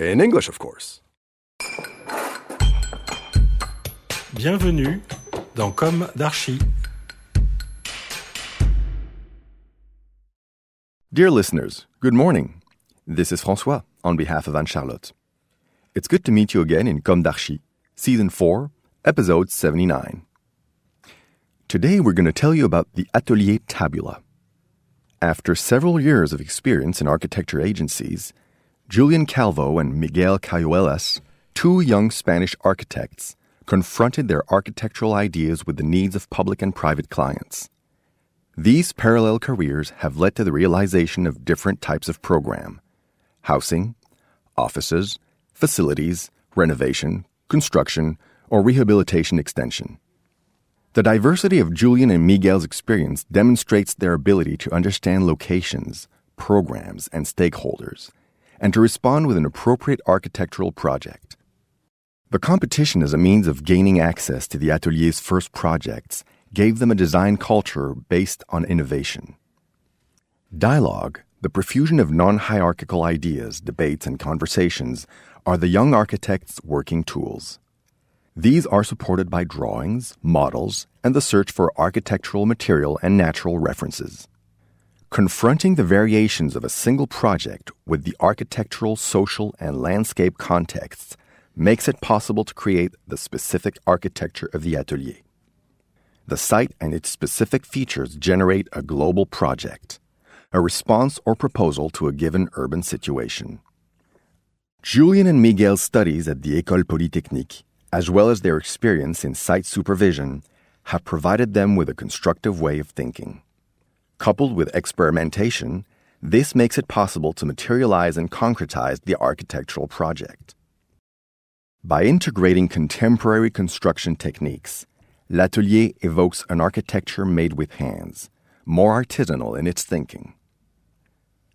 In English, of course. Bienvenue dans Com d'Archi. Dear listeners, good morning. This is Francois on behalf of Anne Charlotte. It's good to meet you again in Com d'Archi, Season 4, Episode 79. Today we're going to tell you about the Atelier Tabula. After several years of experience in architecture agencies, Julian Calvo and Miguel Cayuelas, two young Spanish architects, confronted their architectural ideas with the needs of public and private clients. These parallel careers have led to the realization of different types of program housing, offices, facilities, renovation, construction, or rehabilitation extension. The diversity of Julian and Miguel's experience demonstrates their ability to understand locations, programs, and stakeholders, and to respond with an appropriate architectural project. The competition as a means of gaining access to the Atelier's first projects gave them a design culture based on innovation. Dialogue, the profusion of non hierarchical ideas, debates, and conversations, are the young architect's working tools. These are supported by drawings, models, and the search for architectural material and natural references. Confronting the variations of a single project with the architectural, social, and landscape contexts makes it possible to create the specific architecture of the atelier. The site and its specific features generate a global project, a response or proposal to a given urban situation. Julian and Miguel's studies at the École Polytechnique, as well as their experience in site supervision, have provided them with a constructive way of thinking. Coupled with experimentation, this makes it possible to materialize and concretize the architectural project. By integrating contemporary construction techniques, L'Atelier evokes an architecture made with hands, more artisanal in its thinking.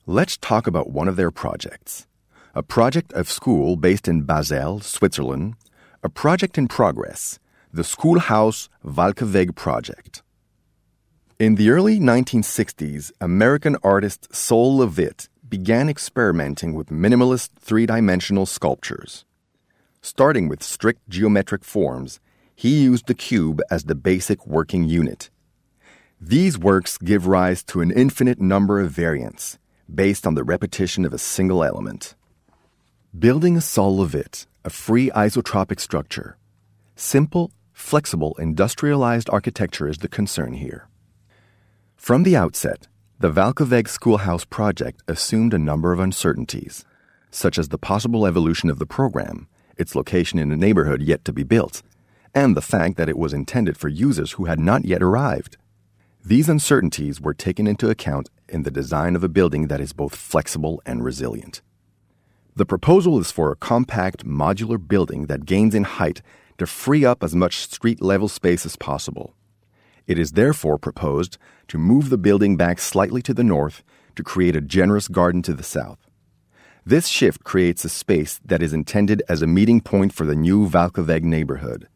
Let's talk about one of their projects a project of school based in Basel, Switzerland, a project in progress, the Schoolhouse Walkeweg project. In the early 1960s, American artist Sol LeWitt began experimenting with minimalist three dimensional sculptures. Starting with strict geometric forms, he used the cube as the basic working unit. These works give rise to an infinite number of variants based on the repetition of a single element. Building a Sol LeWitt, a free isotropic structure, simple, flexible, industrialized architecture is the concern here. From the outset, the Walkeweg Schoolhouse project assumed a number of uncertainties, such as the possible evolution of the program, its location in a neighborhood yet to be built, and the fact that it was intended for users who had not yet arrived. These uncertainties were taken into account in the design of a building that is both flexible and resilient. The proposal is for a compact modular building that gains in height to free up as much street level space as possible. It is therefore proposed to move the building back slightly to the north to create a generous garden to the south. This shift creates a space that is intended as a meeting point for the new Walkeweg neighborhood.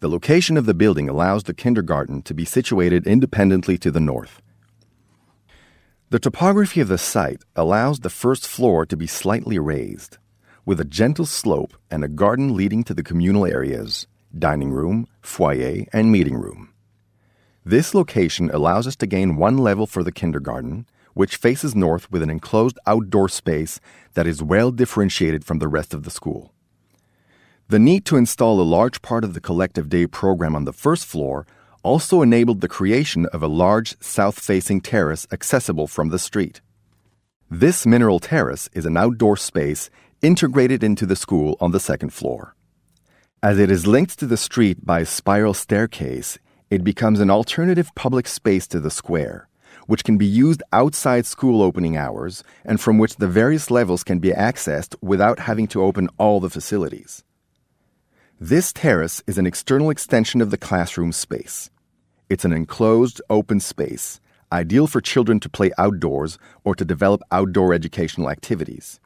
The location of the building allows the kindergarten to be situated independently to the north. The topography of the site allows the first floor to be slightly raised, with a gentle slope and a garden leading to the communal areas dining room, foyer, and meeting room. This location allows us to gain one level for the kindergarten, which faces north with an enclosed outdoor space that is well differentiated from the rest of the school. The need to install a large part of the collective day program on the first floor also enabled the creation of a large south facing terrace accessible from the street. This mineral terrace is an outdoor space integrated into the school on the second floor. As it is linked to the street by a spiral staircase, it becomes an alternative public space to the square, which can be used outside school opening hours and from which the various levels can be accessed without having to open all the facilities. This terrace is an external extension of the classroom space. It's an enclosed, open space, ideal for children to play outdoors or to develop outdoor educational activities.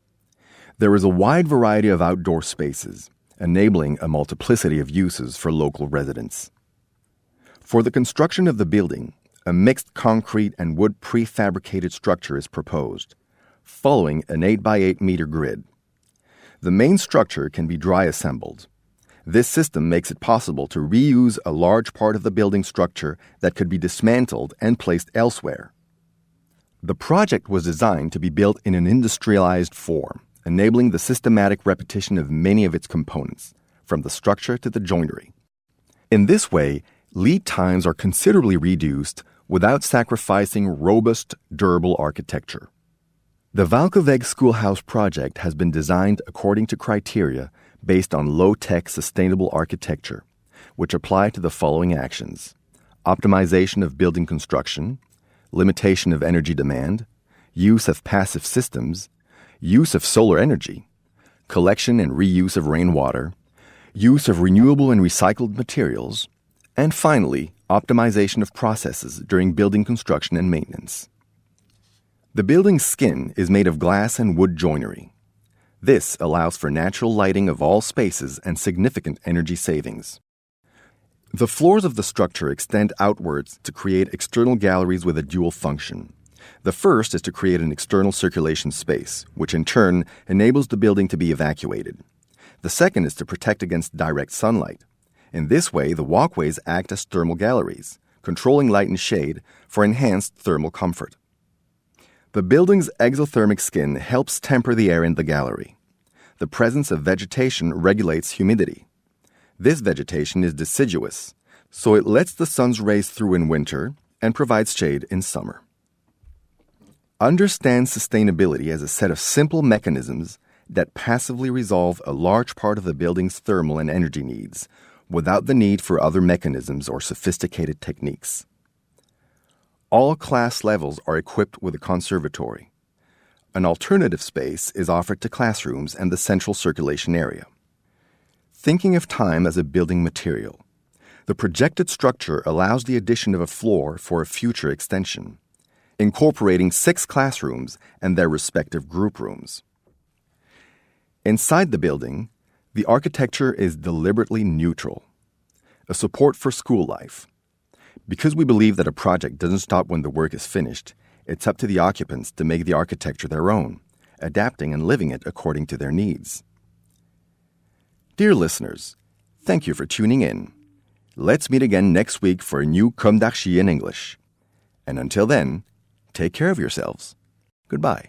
There is a wide variety of outdoor spaces, enabling a multiplicity of uses for local residents. For the construction of the building, a mixed concrete and wood prefabricated structure is proposed, following an 8 by 8 meter grid. The main structure can be dry assembled. This system makes it possible to reuse a large part of the building structure that could be dismantled and placed elsewhere. The project was designed to be built in an industrialized form, enabling the systematic repetition of many of its components, from the structure to the joinery. In this way, lead times are considerably reduced without sacrificing robust, durable architecture. The Walkeweg Schoolhouse project has been designed according to criteria based on low tech sustainable architecture, which apply to the following actions optimization of building construction, limitation of energy demand, use of passive systems, use of solar energy, collection and reuse of rainwater, use of renewable and recycled materials, and finally, optimization of processes during building construction and maintenance. The building's skin is made of glass and wood joinery. This allows for natural lighting of all spaces and significant energy savings. The floors of the structure extend outwards to create external galleries with a dual function. The first is to create an external circulation space, which in turn enables the building to be evacuated. The second is to protect against direct sunlight. In this way, the walkways act as thermal galleries, controlling light and shade for enhanced thermal comfort. The building's exothermic skin helps temper the air in the gallery. The presence of vegetation regulates humidity. This vegetation is deciduous, so it lets the sun's rays through in winter and provides shade in summer. Understand sustainability as a set of simple mechanisms that passively resolve a large part of the building's thermal and energy needs without the need for other mechanisms or sophisticated techniques. All class levels are equipped with a conservatory. An alternative space is offered to classrooms and the central circulation area. Thinking of time as a building material, the projected structure allows the addition of a floor for a future extension, incorporating six classrooms and their respective group rooms. Inside the building, the architecture is deliberately neutral, a support for school life because we believe that a project doesn't stop when the work is finished, it's up to the occupants to make the architecture their own, adapting and living it according to their needs. Dear listeners, thank you for tuning in. Let's meet again next week for a new Comme in English. And until then, take care of yourselves. Goodbye.